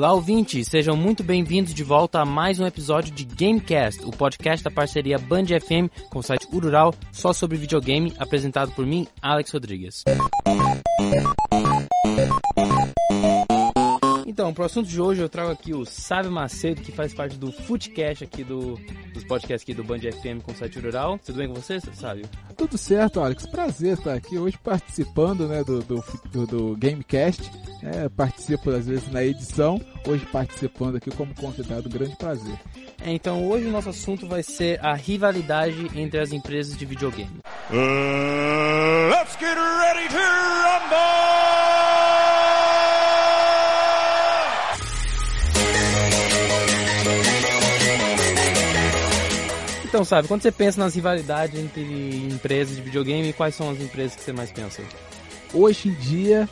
Olá, ouvintes! Sejam muito bem-vindos de volta a mais um episódio de Gamecast, o podcast da parceria Band FM com o site Urural, só sobre videogame, apresentado por mim, Alex Rodrigues. Então, pro assunto de hoje eu trago aqui o Sábio Macedo, que faz parte do Footcast aqui do, dos podcasts aqui do Band FM com o site Rural. Tudo bem com você, Sábio? Tudo certo, Alex. Prazer estar aqui hoje participando né, do, do, do, do Gamecast. É, participo às vezes na edição, hoje participando aqui como convidado, grande prazer. É, então hoje o nosso assunto vai ser a rivalidade entre as empresas de videogame. Uh, let's get ready to rumble! Então, sabe, quando você pensa nas rivalidades entre empresas de videogame, quais são as empresas que você mais pensa? Hoje em dia,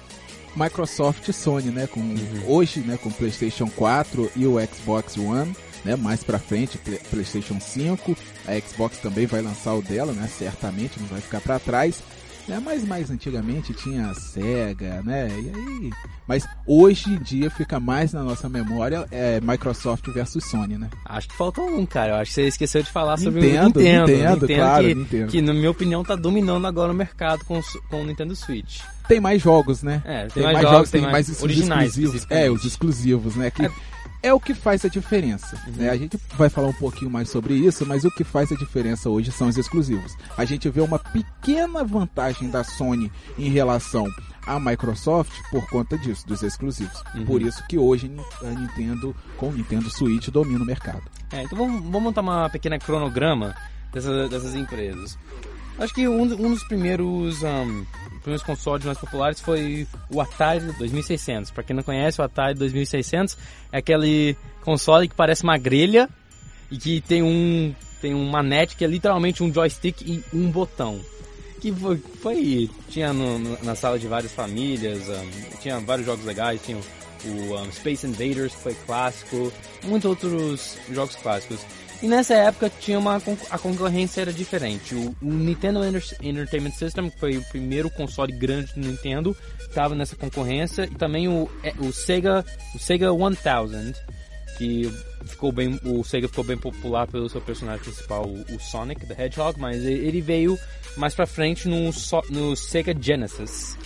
Microsoft e Sony, né? Com, Uhum. Hoje, né, com o PlayStation 4 e o Xbox One, né? Mais pra frente, Play- PlayStation 5. A Xbox também vai lançar o dela, né? Certamente, não vai ficar pra trás. Né? Mas mais antigamente tinha a Sega, né? E aí... Mas hoje em dia fica mais na nossa memória é Microsoft versus Sony, né? Acho que falta um, cara. Eu acho que você esqueceu de falar sobre Nintendo, o Nintendo. Nintendo, claro, que, Nintendo. que, na minha opinião, tá dominando agora o mercado com, com o Nintendo Switch. Tem mais jogos, né? É, tem mais jogos, tem mais originais, exclusivos. É, os exclusivos, né? Que É. é. o que faz a diferença. Uhum. né? A gente vai falar um pouquinho mais sobre isso, mas o que faz a diferença hoje são os exclusivos. A gente vê uma pequena vantagem da Sony em relação à Microsoft por conta disso, dos exclusivos. Uhum. Por isso que hoje a Nintendo, com o Nintendo Switch, domina o mercado. É, então vamos, vamos montar uma pequena cronograma dessas, dessas empresas. Acho que um, um dos primeiros, um, primeiros consoles mais populares foi o Atari 2600. Pra quem não conhece, o Atari 2600 é aquele console que parece uma grelha e que tem um tem um manete que é literalmente um joystick e um botão. Que foi, foi tinha no- no- na sala de várias famílias, um, tinha vários jogos legais, tinha o, o, um, Space Invaders que foi clássico, muitos outros jogos clássicos. E nessa época tinha uma a concorrência era diferente. O, o Nintendo Enter- Entertainment System, que foi o primeiro console grande do Nintendo, estava nessa concorrência e também o, é, o Sega, o Sega 1000, que ficou bem, o Sega ficou bem popular pelo seu personagem principal, o, Sonic the Hedgehog, mas ele veio mais pra frente no, no Sega Genesis.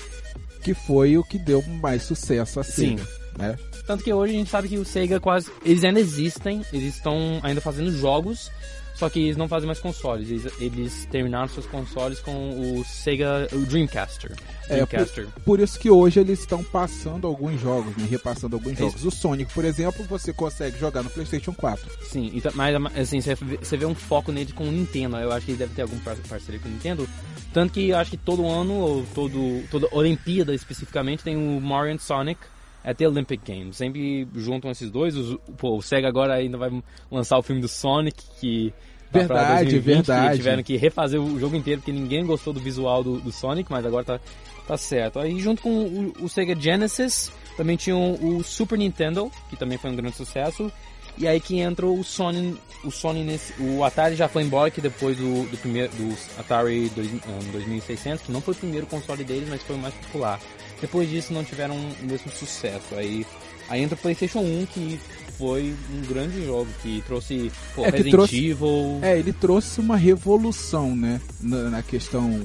Que foi o que deu mais sucesso à Sim. Né? Tanto que hoje a gente sabe que o Sega quase. Eles ainda existem, eles estão ainda fazendo jogos, só que eles não fazem mais consoles. Eles, eles terminaram seus consoles com o Sega. o Dreamcaster. É, Dreamcaster. Por isso que hoje eles estão passando alguns jogos, né? repassando alguns jogos. O Sonic, por exemplo, você consegue jogar no PlayStation 4. Sim, mas assim, você vê- um foco nele com o Nintendo. Eu acho que ele deve ter algum par- parceria com o Nintendo. Tanto que eu acho que todo ano, ou todo, toda Olimpíada especificamente, tem o Mario Sonic at the Olympic Games. Sempre juntam esses dois. Os- pô, o Sega agora ainda vai lançar o filme do Sonic, que. tá Verdade, 2020, verdade. Que tiveram que refazer o jogo inteiro porque ninguém gostou do visual do, do Sonic, mas agora tá, tá certo. Aí junto com o, o Sega Genesis, também tinha o, Super Nintendo, que também foi um grande sucesso. E aí que entra o Sony, o Sony nesse, o Atari já foi embora que depois do, do primeiro do Atari dois, um, 2600, que não foi o primeiro console deles, mas foi o mais popular. Depois disso não tiveram o mesmo sucesso. Aí aí entra o PlayStation 1 que foi um grande jogo que trouxe pô, É, Resident trouxe- Evil. É, ele trouxe uma revolução, né? Na, na questão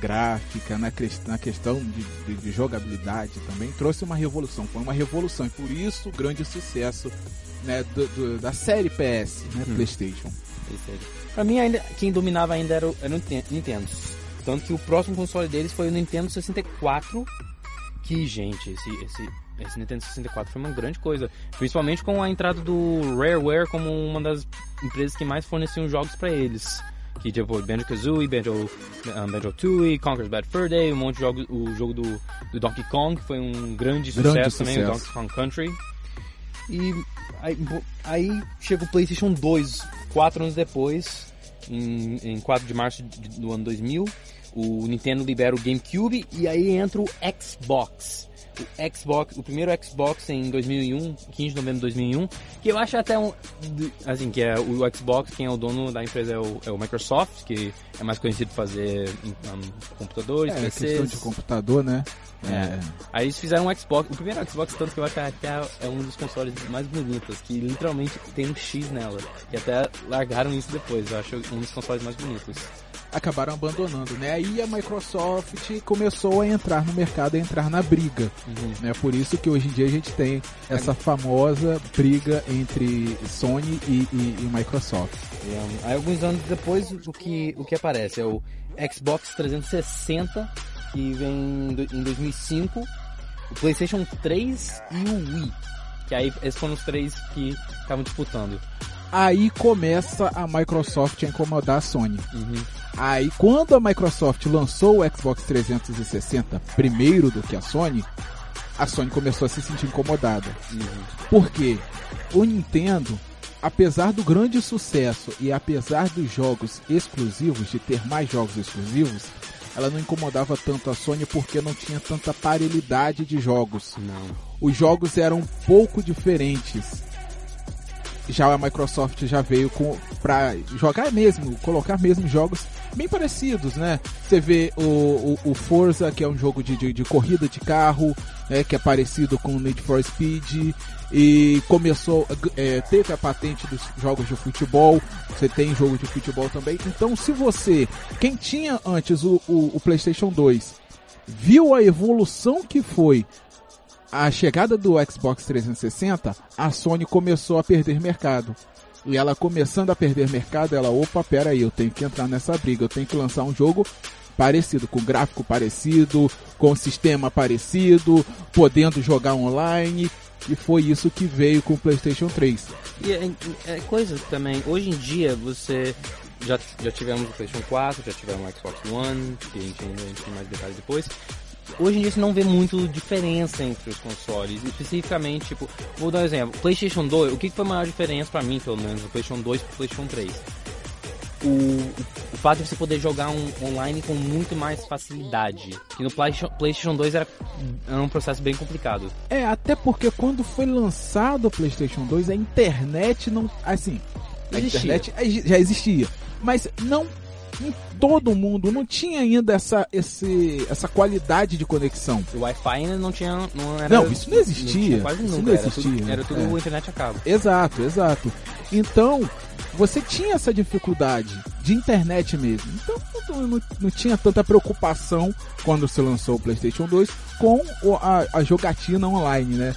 gráfica, na, na questão de, de- de jogabilidade também. Trouxe uma revolução. Foi uma revolução. E por isso o grande sucesso né, do- do- da série PS, né? Uhum. PlayStation. Pra mim, ainda, quem dominava ainda era o, era o Ninte- Nintendo. Tanto que o próximo console deles foi o Nintendo 64. Que, gente, esse, esse, esse Nintendo 64 foi uma grande coisa. Principalmente com a entrada do Rareware como uma das empresas que mais forneciam jogos pra eles. Que tipo Banjo-Kazooie, Banjo, um, Banjo-Tooie, Conker's Bad Fur Day, um monte de jogos. O jogo do, do Donkey Kong que foi um grande sucesso Grande também, o sucesso. Donkey Kong Country. E aí, aí chega o PlayStation 2, quatro anos depois, em, em 4 de março de- do ano 2000. O Nintendo libera o GameCube e aí entra o Xbox. o Xbox, o primeiro Xbox em 2001, 15 de novembro de 2001, que eu acho até um, assim, que é o Xbox, quem é o dono da empresa é o, é o Microsoft, que é mais conhecido por fazer um, computadores, É, PCs. questão de computador, né? É. Aí eles fizeram um Xbox, o primeiro Xbox tanto que eu acho que até é um dos consoles mais bonitos, que literalmente tem um X nela. E até largaram isso depois, eu acho um dos consoles mais bonitos. Acabaram abandonando, né? Aí a Microsoft começou a entrar no mercado, a entrar na briga, né? Por isso que hoje em dia a gente tem essa famosa briga entre Sony e, e- e Microsoft. Um, aí alguns anos depois o que, o que aparece é o Xbox 360, que vem em 2005, o PlayStation 3 e o Wii. Que aí esses foram os três que estavam disputando. Aí começa a Microsoft a incomodar a Sony. Uhum. Aí quando a Microsoft lançou o Xbox 360 primeiro do que a Sony, a Sony começou a se sentir incomodada. Por quê? O Nintendo, apesar do grande sucesso e apesar dos jogos exclusivos, de ter mais jogos exclusivos, ela não incomodava tanto a Sony porque não tinha tanta parelidade de jogos. Não. Os jogos eram um pouco diferentes. Já a Microsoft já veio com para jogar mesmo, colocar mesmo jogos bem parecidos, né? Você vê o, o, o Forza, que é um jogo de, de, de corrida de carro, né? Que é parecido com o Need for Speed e começou, é, teve a patente dos jogos de futebol. Você tem jogo de futebol também. Então, se você, quem tinha antes o, o, o PlayStation 2, viu a evolução que foi a chegada do Xbox 360, a Sony começou a perder mercado. E ela começando a perder mercado, ela, opa, pera aí, eu tenho que entrar nessa briga, eu tenho que lançar um jogo parecido, com gráfico parecido, com sistema parecido, podendo jogar online. E foi isso que veio com o PlayStation 3. E é, é coisa também, hoje em dia você já, já tivemos o PlayStation 4, já tivemos o Xbox One, que a gente ainda tem mais detalhes depois. Hoje em dia você não vê muito diferença entre os consoles, especificamente, tipo, vou dar um exemplo, PlayStation 2, o que foi a maior diferença pra mim, pelo menos, do PlayStation 2 pro PlayStation 3? O, o fato de você poder jogar um online com muito mais facilidade. Que no PlayStation, PlayStation 2 era, era um processo bem complicado. É, até porque quando foi lançado o PlayStation 2, a internet não. Assim, a Existia. internet já existia. Mas não todo mundo, não tinha ainda essa, esse, essa qualidade de conexão. O Wi-Fi ainda não tinha. Não, era, Não, isso não existia. tinha quase Isso nunca. não era tudo, existia. era tudo É. internet a cabo. Exato, exato. Então, você tinha essa dificuldade de internet mesmo. Então, não, não- não tinha tanta preocupação quando se lançou o PlayStation 2 com a, a jogatina online, né?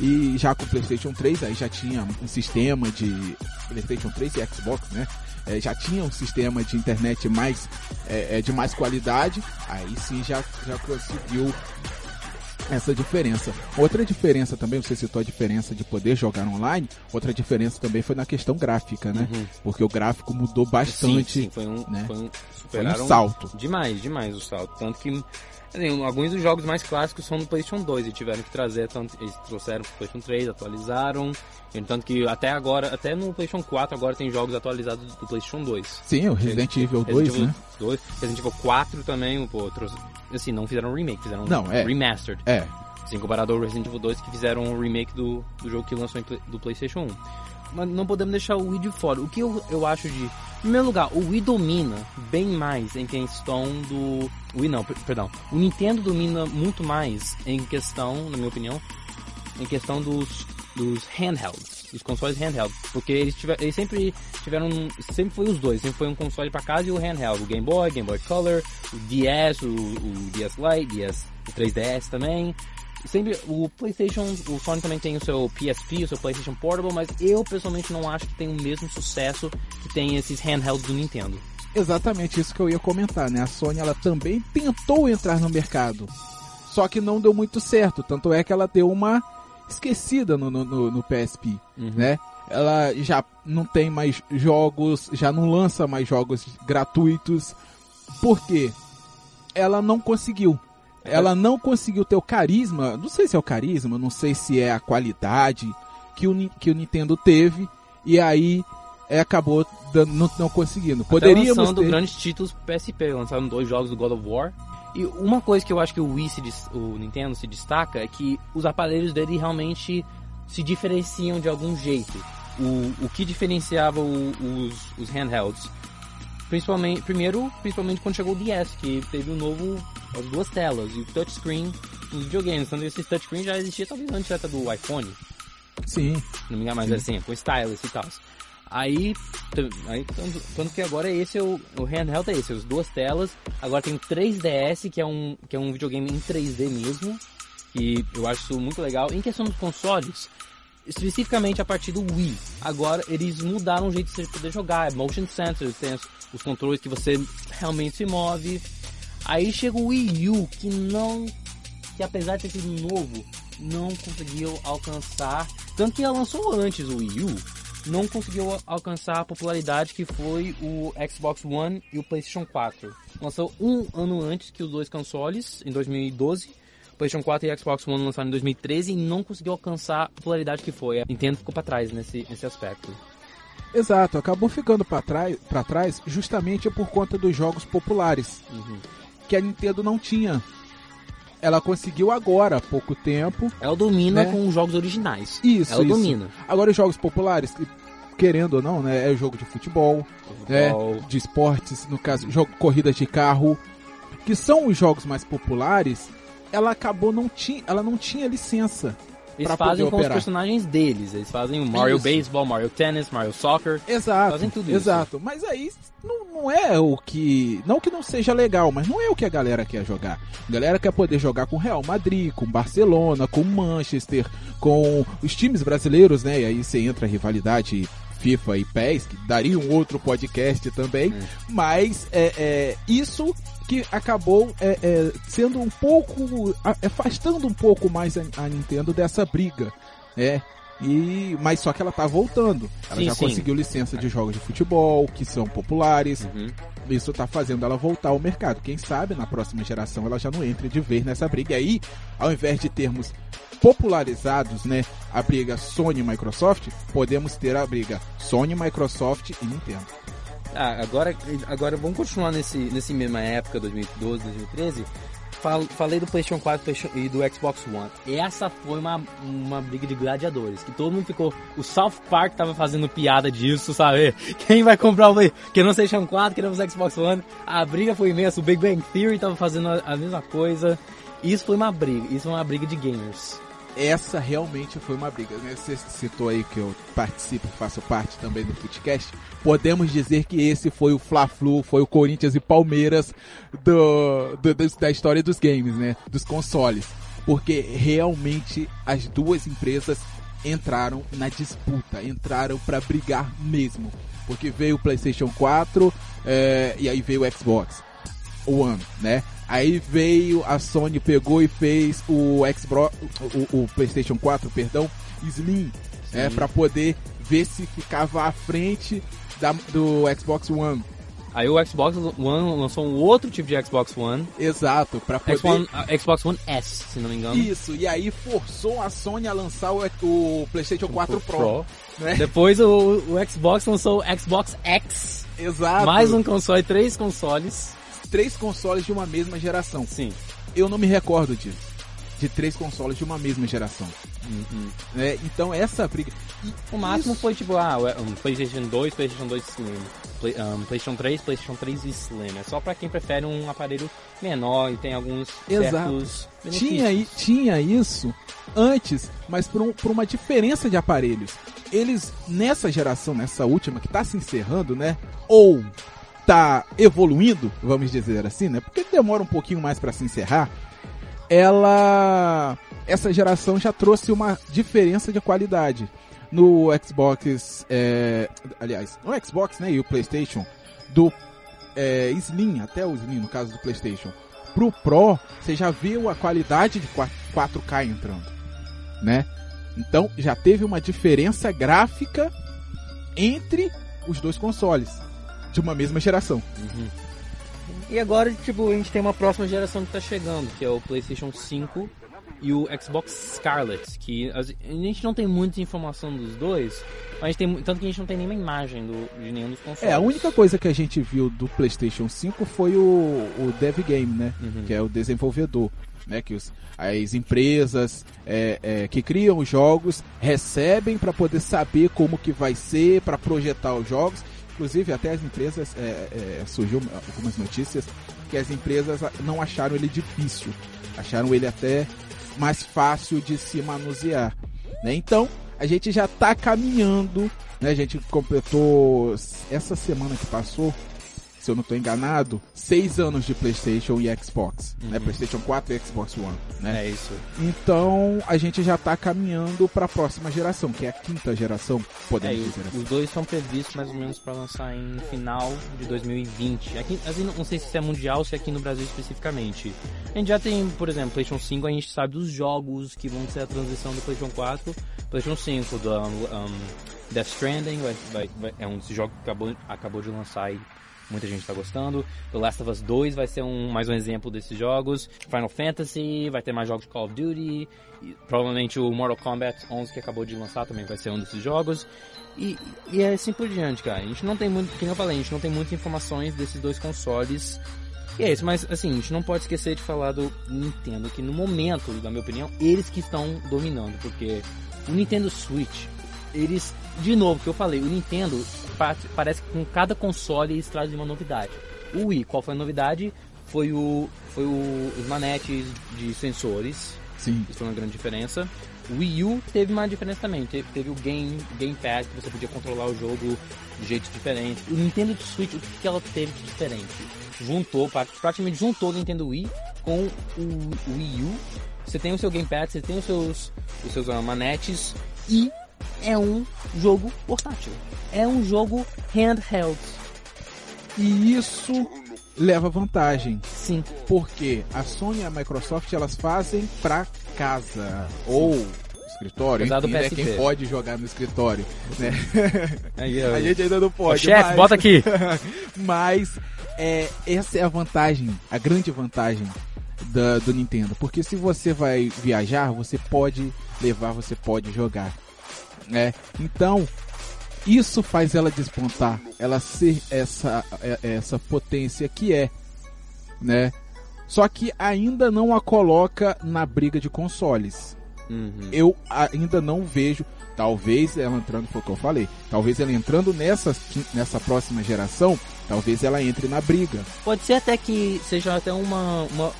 E já com o PlayStation 3, aí já tinha um sistema de PlayStation 3 e Xbox, né? É, já tinha um sistema de internet mais é, é, de mais qualidade. Aí sim já, já conseguiu essa diferença. Outra diferença também, você citou a diferença de poder jogar online, outra diferença também foi na questão gráfica, né? Porque o gráfico mudou bastante. Sim, sim, foi um, né? foi um, Foi um salto. Demais, demais o salto. Tanto que assim, alguns dos jogos mais clássicos são do PlayStation 2 e tiveram que trazer, tanto, eles trouxeram pro PlayStation 3, atualizaram. Tanto que até agora, até no PlayStation 4 agora tem jogos atualizados do PlayStation 2. Sim, o Resident Evil 2, Resident Evil né? 2, Resident Evil 4 também, pô, trouxe, assim, não fizeram remake, fizeram Não, um é. remastered. É, Assim, comparado ao Resident Evil 2 que fizeram um remake do, do jogo que lançou em do PlayStation 1. Mas não podemos deixar o Wii de fora. O que eu, eu acho de. Em primeiro lugar, o Wii domina bem mais em questão do. Wii não, per- perdão. O Nintendo domina muito mais em questão, na minha opinião, em questão dos, dos handhelds, dos consoles handheld. Porque eles, tiver, eles sempre tiveram. Sempre foi os dois. Sempre foi um console pra casa e o handheld. O Game Boy, Game Boy Color, o DS, o, o DS Lite, DS, o 3DS também. Sempre, o PlayStation, o Sony também tem o seu PSP, o seu PlayStation Portable, mas eu pessoalmente não acho que tem o mesmo sucesso que tem esses handhelds do Nintendo. exatamente isso que eu ia comentar, né? A Sony ela também tentou entrar no mercado, só que não deu muito certo. Tanto é que ela deu uma esquecida no, no, no- no PSP, né? Ela já não tem mais jogos, já não lança mais jogos gratuitos. Por quê? Ela não conseguiu. Ela não conseguiu ter o carisma, não sei se é o carisma, não sei se é a qualidade que o, que o Nintendo teve. E aí é, acabou dando, não, não conseguindo. Poderíamos lançando ter... grandes títulos PSP, lançaram dois jogos do God of War. E uma coisa que eu acho que o Wii, se o Nintendo se destaca é que os aparelhos dele realmente se diferenciam de algum jeito. O, o que diferenciava o- os, os handhelds? Principalmente, primeiro, principalmente quando chegou o DS, que teve o novo, as duas telas e o touchscreen nos videogames. Então esse touchscreen já existia talvez antes até do iPhone Sim, não me engano, mas assim, com stylus e tal. Aí, aí tanto, tanto que agora esse é o, o handheld é esse, as duas telas. Agora tem o 3DS, que é um, que é um videogame em 3D mesmo. E eu acho muito legal. Em questão dos consoles, especificamente a partir do Wii, agora eles mudaram o jeito de você poder jogar. É motion sensors, tem os, os controles que você realmente se move. Aí chega o Wii U, que não que apesar de ter sido novo, não conseguiu alcançar. Tanto que ela lançou antes o Wii U, não conseguiu alcançar a popularidade que foi o Xbox One e o PlayStation 4. Lançou um ano antes que os dois consoles, em 2012. PlayStation 4 e Xbox One lançaram em 2013 e não conseguiu alcançar a popularidade que foi. A Nintendo ficou para trás nesse, nesse aspecto. exato. Acabou ficando para trás, pra trás justamente por conta dos jogos populares. Uhum. que a Nintendo não tinha. Ela conseguiu agora, há pouco tempo. Ela domina Né? com os jogos originais. Isso, Ela isso. domina. Agora os jogos populares, que, querendo ou não, né, é jogo de futebol, Futebol, de esportes, no caso, jogo corridas de carro, que são os jogos mais populares. Ela acabou não tinha, ela não tinha licença. Eles fazem com os operar. personagens deles. Eles fazem o Mario Isso. Baseball, Mario Tennis, Mario Soccer. Exato. Fazem tudo isso. exato. Mas aí não, não é o que. Não que não seja legal, mas não é o que a galera quer jogar. A galera quer poder jogar com Real Madrid, com Barcelona, com Manchester, com os times brasileiros, né? E aí você entra a rivalidade FIFA e PES, que daria um outro podcast também. É. Mas é, é, isso que acabou é, é, sendo um pouco. afastando um pouco mais a, a Nintendo dessa briga. É, e, mas só que ela tá voltando. Ela Sim, já sim. conseguiu licença de jogos de futebol, que são populares. Uhum. Isso tá fazendo ela voltar ao mercado. Quem sabe na próxima geração ela já não entre de vez nessa briga. E aí, ao invés de termos popularizados, né, a briga Sony e Microsoft, podemos ter a briga Sony, Microsoft e Nintendo. Ah, agora, agora vamos continuar nesse, nesse mesma época, 2012, 2013. Fal- Falei do PlayStation 4 PlayStation- e do Xbox One. Essa foi uma, uma briga de gladiadores, que todo mundo ficou. O South Park tava fazendo piada disso, sabe? Quem vai comprar o PlayStation 4, querendo o Xbox One. A briga foi imensa. O Big Bang Theory tava fazendo a, a mesma coisa. Isso foi uma briga, isso foi uma briga de gamers. Essa realmente foi uma briga. Né? Você citou aí que eu participo, faço parte também do podcast. Podemos dizer que esse foi o Fla-Flu, foi o Corinthians e Palmeiras do, do- da história dos games, né? Dos consoles. Porque realmente as duas empresas entraram na disputa, entraram para brigar mesmo. Porque veio o PlayStation 4 eh, e aí veio o Xbox One, né? Aí veio a Sony, pegou e fez o Xbox, o, o PlayStation 4, perdão, Slim, né? Para poder ver se ficava à frente da, do Xbox One. Aí o Xbox One lançou um outro tipo de Xbox One. Exato, para poder Xbox, a- Xbox One S, se não me engano. isso. E aí forçou a Sony a lançar o, o PlayStation 4 Pro, né? Depois o, o Xbox lançou o Xbox X. Exato. Mais um console, três consoles. Três consoles de uma mesma geração. Sim. Eu não me recordo disso. De três consoles de uma mesma geração. Né? Então essa briga. e O máximo isso- foi tipo, ah, um PlayStation 2, PlayStation 2 Slim. Play, um, PlayStation 3, PlayStation 3 Slim. É só pra quem prefere um aparelho menor e tem alguns Exato. Tinha, tinha isso antes, mas por, um- por uma diferença de aparelhos. Eles, nessa geração, nessa última, que tá se encerrando, né? Ou tá evoluindo, vamos dizer assim, né? Porque demora um pouquinho mais para se encerrar. Ela. Essa geração já trouxe uma diferença de qualidade. No Xbox. é, aliás, no Xbox, né? E o PlayStation. Do é, Slim, até o Slim, no caso do PlayStation pro Pro, você já viu a qualidade de 4K entrando, né? Então já teve uma diferença gráfica entre os dois consoles de uma mesma geração. Uhum. E agora, tipo, a gente tem uma próxima geração que tá chegando, que é o PlayStation 5 e o Xbox Scarlet, que a gente não tem muita informação dos dois, mas a gente tem, tanto que a gente não tem nenhuma imagem do, de nenhum dos consoles. É, a única coisa que a gente viu do PlayStation 5 foi o, o Dev Game, né? Uhum. Que é o desenvolvedor. Né, que os, as empresas é, é, que criam os jogos recebem para poder saber como que vai ser, para projetar os jogos. Inclusive, até as empresas, é, é, surgiu algumas notícias que as empresas não acharam ele difícil, acharam ele até mais fácil de se manusear. Né? Então, a gente já está caminhando, né? a gente completou essa semana que passou se eu não estou enganado, seis anos de PlayStation e Xbox, Uhum. né? PlayStation 4 e Xbox One, né? É isso. Então a gente já está caminhando para a próxima geração, que é a quinta geração, É, podemos e dizer assim. os dois são previstos mais ou menos para lançar em final de 2020. Aqui, assim, não sei se isso é mundial ou se é aqui no Brasil especificamente. A gente já tem, por exemplo, PlayStation 5, a gente sabe dos jogos que vão ser a transição do PlayStation 4 PlayStation 5, do um, um, Death Stranding, vai, vai, vai- é um desses jogos que acabou, acabou de lançar e muita gente está gostando. The Last of Us 2 vai ser um, mais um exemplo desses jogos. Final Fantasy, vai ter mais jogos de Call of Duty. e provavelmente o Mortal Kombat 11 que acabou de lançar também vai ser um desses jogos. E, e é assim por diante, cara. A gente não tem muito, como eu falei, a gente não tem muitas informações desses dois consoles. E é isso, mas assim, a gente não pode esquecer de falar do Nintendo, que no momento, na minha opinião, eles que estão dominando, porque o Nintendo Switch, eles, de novo, que eu falei, o Nintendo pa- parece que com cada console eles trazem uma novidade. O Wii, qual foi a novidade? Foi o, foi o, os manetes de sensores, Sim. isso foi uma grande diferença. O Wii U teve uma diferença também. Teve, teve o Game, Game Pass, que você podia controlar o jogo de jeitos diferentes. O Nintendo Switch, o que que ela teve de diferente? Juntou, pra- praticamente juntou o Nintendo Wii com o, Wii U. Você tem o seu Game Pass, você tem os seus, os seus manetes e é um jogo portátil. É um jogo handheld. E isso leva vantagem, Sim. porque a Sony e a Microsoft elas fazem para casa ou escritório, Apesar enfim, PSP. quem pode jogar no escritório, né? Aí, A gente ainda não pode. chefe, mas- bota aqui. Mas é, essa é a vantagem, a grande vantagem da- do Nintendo. Porque se você vai viajar, você pode levar, você pode jogar. Né? Então, isso faz ela despontar, ela ser essa, é- essa potência que é. Né? Só que ainda não a coloca na briga de consoles Uhum. eu ainda não vejo. Talvez ela entrando, foi o que eu falei. Talvez ela entrando nessa, nessa próxima geração, talvez ela entre na briga. Pode ser até que seja até uma, uma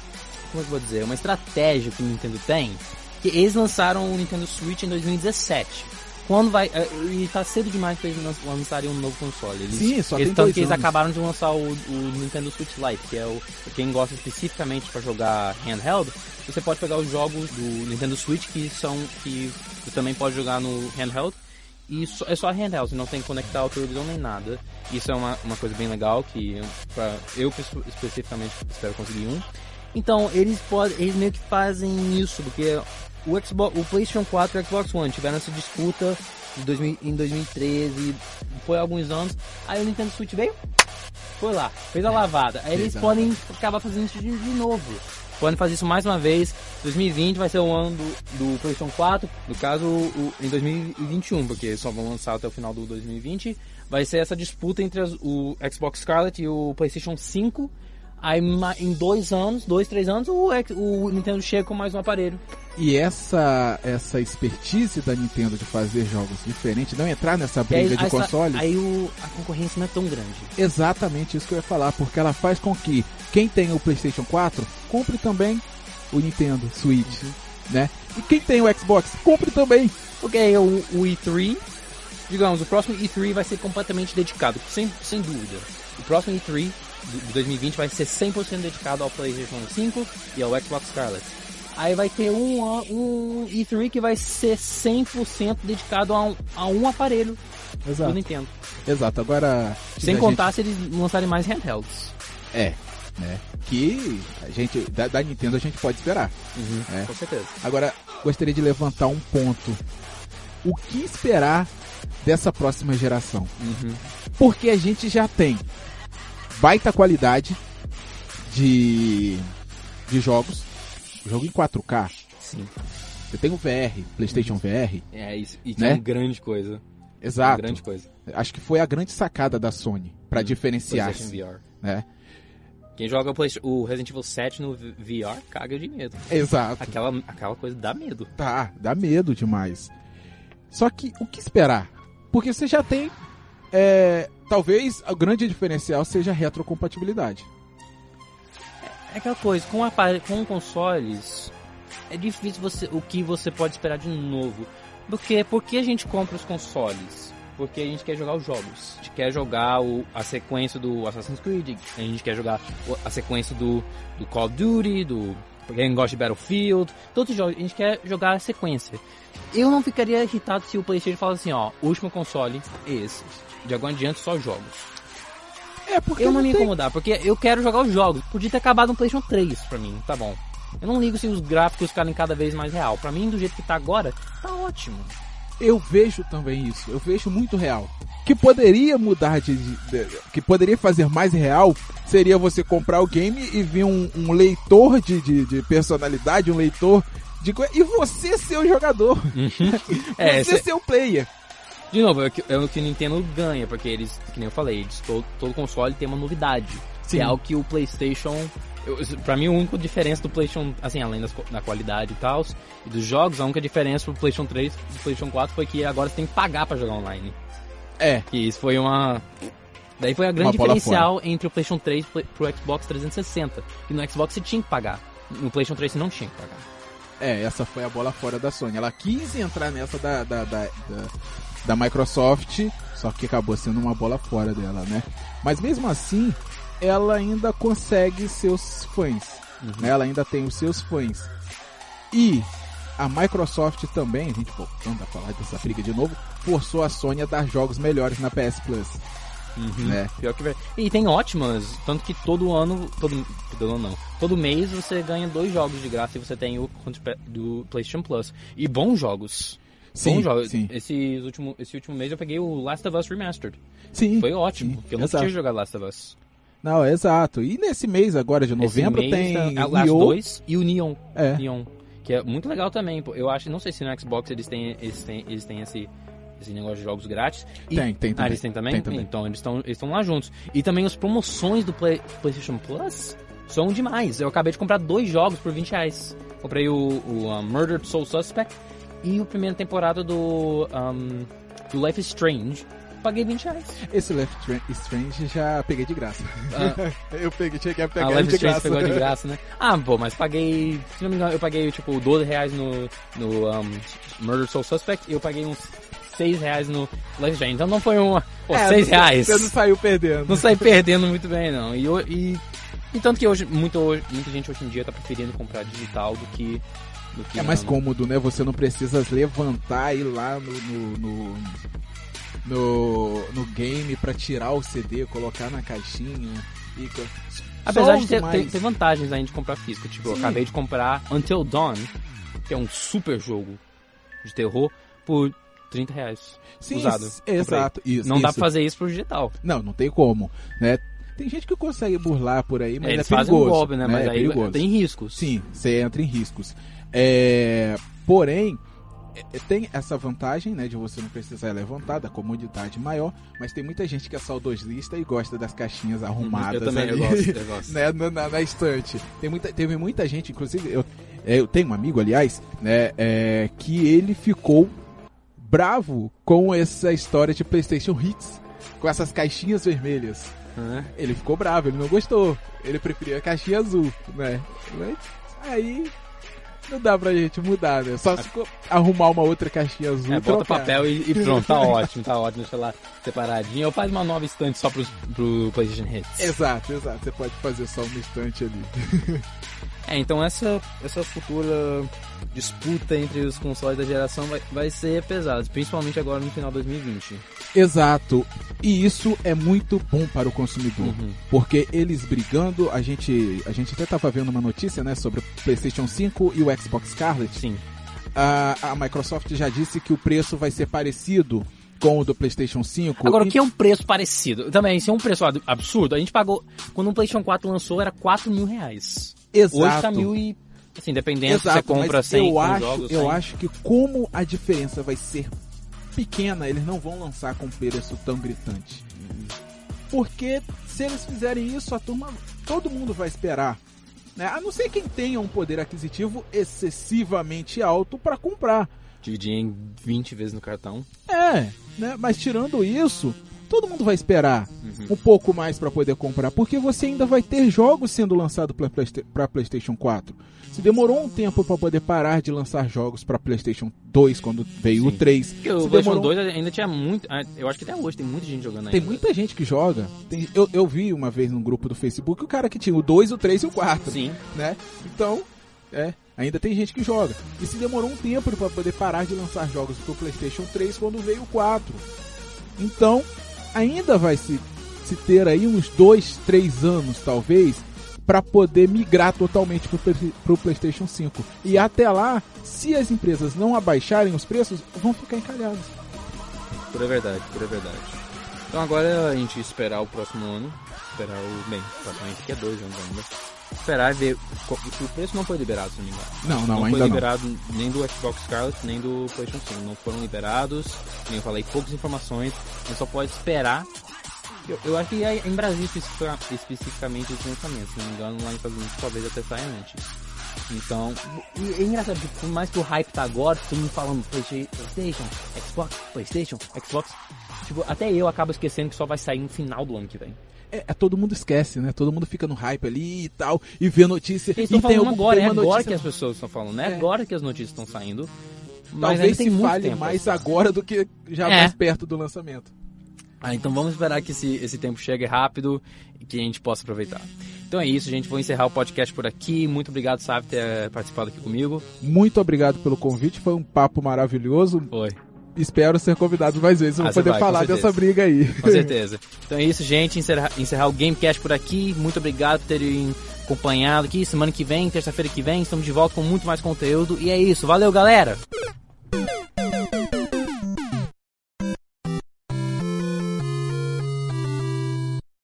como é eu vou dizer, uma estratégia que o Nintendo tem, que eles lançaram o Nintendo Switch em 2017. Quando vai eh, e tá cedo demais para eles lan- lançarem um novo console. Eles, Sim, só eles, tem tanto que eles acabaram de lançar o, o Nintendo Switch Lite, que é o quem gosta especificamente para jogar handheld, você pode pegar os jogos do Nintendo Switch que são que você também pode jogar no handheld e só- é só handheld, você não tem que conectar a televisão nem nada. Isso é uma, uma coisa bem legal que eu, pra, eu espe- especificamente espero conseguir um. Então, eles podem, eles meio que fazem isso, porque o Xbox, o PlayStation 4 e o Xbox One tiveram essa disputa de 2000 em 2013, foi alguns anos. Aí o Nintendo Switch veio, foi lá, fez a lavada. Aí eles Exato. podem acabar fazendo isso de, de novo. Podem fazer isso mais uma vez. 2020 vai ser o ano do, do PlayStation 4, no caso o, em 2021, porque só vão lançar até o final do 2020. Vai ser essa disputa entre as- o Xbox Scarlet e o PlayStation 5. Aí em dois anos, dois, três anos, o, o Nintendo chega com mais um aparelho. E essa essa expertise da Nintendo de fazer jogos diferentes, não entrar nessa E aí, briga de aí, consoles, aí o- a concorrência não é tão grande. exatamente isso que eu ia falar, porque ela faz com que quem tem o PlayStation 4 compre também o Nintendo Switch, né? E quem tem o Xbox compre também. Porque aí o, o E3, digamos, o próximo E3 vai ser completamente dedicado, sem, sem dúvida. O próximo E3 de de 2020 vai ser 100% dedicado ao PlayStation 5 e ao Xbox Scarlet. Aí vai ter um, um E3 que vai ser 100% dedicado a um, a um aparelho do Exato. Nintendo. Exato. Agora Sem contar se eles lançarem mais handhelds. gente- é, né? Que a gente da, da Nintendo a gente pode esperar. É. Com certeza. Agora, gostaria de levantar um ponto. O que esperar dessa próxima geração? Uhum. Porque a gente já tem baita qualidade de, de jogos. Jogo em 4K. Sim. Você tem o VR, PlayStation VR. É, isso. E que Né? é uma grande coisa. Exato. grande coisa. Acho que foi a grande sacada da Sony pra Hum, diferenciar-se, PlayStation VR. né? Quem joga o, Resident Evil 7 no VR caga de medo. Exato. Aquela, aquela coisa dá medo. Tá, dá medo demais. Só que o que esperar? Porque você já tem. é, talvez o grande diferencial seja a retrocompatibilidade. É aquela coisa, com, com consoles, é difícil você, o que você pode esperar de novo. Porque, por que a gente compra os consoles? Porque a gente quer jogar os jogos. A gente quer jogar o- a sequência do Assassin's Creed, a gente quer jogar a sequência do, do Call of Duty, do quem gosta de Battlefield, todos os jogos, a gente quer jogar a sequência. Eu não ficaria irritado se o Playstation falasse assim, ó, último console esse. De agora em diante só jogos. É, porque Eu não me tem- incomodar, porque eu quero jogar os jogos. Podia ter acabado no PlayStation 3 pra mim, tá bom. Eu não ligo se os gráficos ficarem cada vez mais real. Pra mim, do jeito que tá agora, tá ótimo. Eu vejo também isso. Eu vejo muito real. Que poderia mudar de, de- de- que poderia fazer mais real seria você comprar o game e vir um, um leitor de, de, de personalidade, um leitor de e você ser o jogador, É, você cê- ser o player. de novo, é o, que, é o que o Nintendo ganha, porque eles, que nem eu falei, eles, todo, todo console tem uma novidade. Sim. Que é algo que o PlayStation. Eu, pra mim, a única diferença do PlayStation, assim, além das, da qualidade e tal, e dos jogos, a única diferença pro PlayStation 3 e do PlayStation 4 foi que agora você tem que pagar pra jogar online. É, Que isso foi uma. Daí foi a grande diferencial entre o PlayStation 3 e pro- pro Xbox 360. Que no Xbox você tinha que pagar. No PlayStation 3 você não tinha que pagar. É, essa foi a bola fora da Sony. Ela quis entrar nessa da, da, da, da, da Microsoft, só que acabou sendo uma bola fora dela, né? Mas mesmo assim, ela ainda consegue seus fãs. Né? Ela ainda tem os seus fãs. E a Microsoft também, a gente voltando a falar dessa briga de novo, forçou a Sony a dar jogos melhores na PS Plus. Né? Pior que. E tem ótimas, tanto que todo ano, todo, todo ano não, todo mês você ganha dois jogos de graça e você tem o do PlayStation Plus. E bons jogos. Sim, bons jogos. sim. Esse último, esse último mês eu peguei o Last of Us Remastered. Sim. Foi ótimo, sim, porque eu exato. tinha jogado Last of Us. Não, exato. E nesse mês agora de novembro mês, tem é o Last Nioh. 2 e o Neon. É. Neon. Que é muito legal também. Eu acho, não sei se no Xbox eles têm, eles têm, eles têm esse, esse negócio de jogos grátis. E- Tem, tem Ah, também. eles têm também? Tem também. Então eles estão eles lá juntos. E também as promoções do Play- PlayStation Plus são demais. Eu acabei de comprar dois jogos por 20 reais. Comprei o, o um, Murdered Soul Suspect e a primeira temporada do, um, do Life is Strange. Paguei 20 reais. Esse Left Stra- Strange já peguei de graça. eu peguei, cheguei a A pegar ele is de Strange graça. pegou de graça, né? Ah, pô, mas paguei. Se não me engano, eu paguei tipo 12 reais no, no um, Murdered Soul Suspect e eu paguei uns 6 reais no is Strange. Então não foi uma. Pô, É, 6 você- reais. Você não saiu perdendo. não saí perdendo muito bem, não. E, e, e tanto que hoje, muito, muita gente hoje em dia tá preferindo comprar digital do que. Do que É mais não. cômodo, né? Você não precisa levantar e ir lá no, no, no, no, no game pra tirar o CD, colocar na caixinha. E... Apesar de ter, mais- ter, vantagens ainda de comprar físico. Tipo, eu Sim. acabei de comprar Until Dawn, que é um super jogo de terror, por 30 reais. Sim, usado. exato. Isso, Não dá isso. pra fazer isso pro digital. Não, não tem como, né? Tem gente que consegue burlar por aí, mas Eles é fazem um perigoso. golpe, né? Mas é aí perigoso. tem riscos. Sim, você entra em riscos. É, porém, é, tem essa vantagem, né, de você não precisar levantar, da comodidade maior, mas tem muita gente que é saudosista e gosta das caixinhas arrumadas Eu também, eu ali, gosto, eu gosto. né, na, na- na estante. Tem muita, teve muita gente, inclusive, eu, é, eu tenho um amigo, aliás, né, é, que ele ficou bravo com essa história de PlayStation Hits, com essas caixinhas vermelhas. Ele ficou bravo, ele não gostou. Ele preferia a caixinha azul, né? Mas aí não dá pra gente mudar, né? Só se arrumar uma outra caixinha azul. É, bota trocar. papel e, e pronto, tá ótimo, tá ótimo, deixa lá separadinho. Ou faz uma nova estante só pros, pro PlayStation Hits. Exato, exato. Você pode fazer só uma estante ali. É, então essa, essa futura disputa entre os consoles da geração vai, vai ser pesada, principalmente agora no final de 2020. Exato. E isso é muito bom para o consumidor. Uhum. Porque eles brigando, a gente, a gente até tava vendo uma notícia, né, sobre o PlayStation 5 e o Xbox Scarlet. Sim. A, a Microsoft já disse que o preço vai ser parecido com o do PlayStation 5. Agora, o que é um preço parecido? Também, se é um preço ab- absurdo, a gente pagou. Quando o PlayStation 4 lançou, era 4 mil reais. Exato. Hoje tá mil e Assim, dependendo se você compra 100 eu acho, jogos. eu 100. acho que como a diferença vai ser pequena, eles não vão lançar com preço tão gritante. Porque se eles fizerem isso, a turma, todo mundo vai esperar. Né? A não ser quem tenha um poder aquisitivo excessivamente alto para comprar. Dividir em 20 vezes no cartão. É, né? Mas tirando isso, todo mundo vai esperar Uhum. um pouco mais para poder comprar, porque você ainda vai ter jogos sendo lançados para PlayStation 4. Se demorou um tempo para poder parar de lançar jogos para PlayStation 2 quando veio o Sim. 3. Porque o PlayStation demorou- 2 ainda tinha muito. ah, Eu acho que até hoje tem muita gente jogando Tem ainda. muita gente que joga. Tem- eu, eu vi uma vez num grupo do Facebook o cara que tinha o 2, o 3 e o 4. Sim. né? Então, é, ainda tem gente que joga. E se demorou um tempo para poder parar de lançar jogos pro PlayStation 3 quando veio o 4. Então, ainda vai se, se ter aí uns 2, 3 anos talvez para poder migrar totalmente Play- pro PlayStation 5. E até lá, se as empresas não abaixarem os preços, vão ficar encalhadas. Pura verdade, pura verdade. Então agora é a gente esperar o próximo ano. Esperar o. Bem, praticamente que é dois anos ainda. Esperar e ver. O preço não foi liberado, se não me engano. Não, não, foi ainda não. liberado nem do Xbox Scarlet, nem do PlayStation 5. Não foram liberados, nem eu falei, poucas informações. A gente só pode esperar. Eu, eu acho que é em Brasil especifica- especificamente os lançamentos. Se não me engano, lá nos Estados Unidos talvez até saia antes. Então, e é engraçado, por mais que o hype tá agora, todo mundo falando Playsta- PlayStation, Xbox, PlayStation, Xbox. Tipo, até eu acabo esquecendo que só vai sair no final do ano que vem. É, é, todo mundo esquece, né? Todo mundo fica no hype ali e tal, e vê notícia. Eles e estão falando algum- agora, é agora notícia- que as pessoas estão falando, é, É. agora que as notícias estão saindo. Talvez se fale tempo mais esperar. agora do que já É. mais perto do lançamento. Ah, então vamos esperar que esse, esse tempo chegue rápido e que a gente possa aproveitar. Então é isso, gente. Vou encerrar o podcast por aqui. Muito obrigado, Sabe, por ter participado aqui comigo. Muito obrigado pelo convite, foi um papo maravilhoso. Foi, Espero ser convidado mais vezes pra Ah, poder vai, falar dessa briga aí. com certeza. Então é isso, gente. Encerrar, encerrar o Gamecast por aqui. Muito obrigado por terem acompanhado aqui. Semana que vem, terça-feira que vem, estamos de volta com muito mais conteúdo. E é isso. Valeu, galera!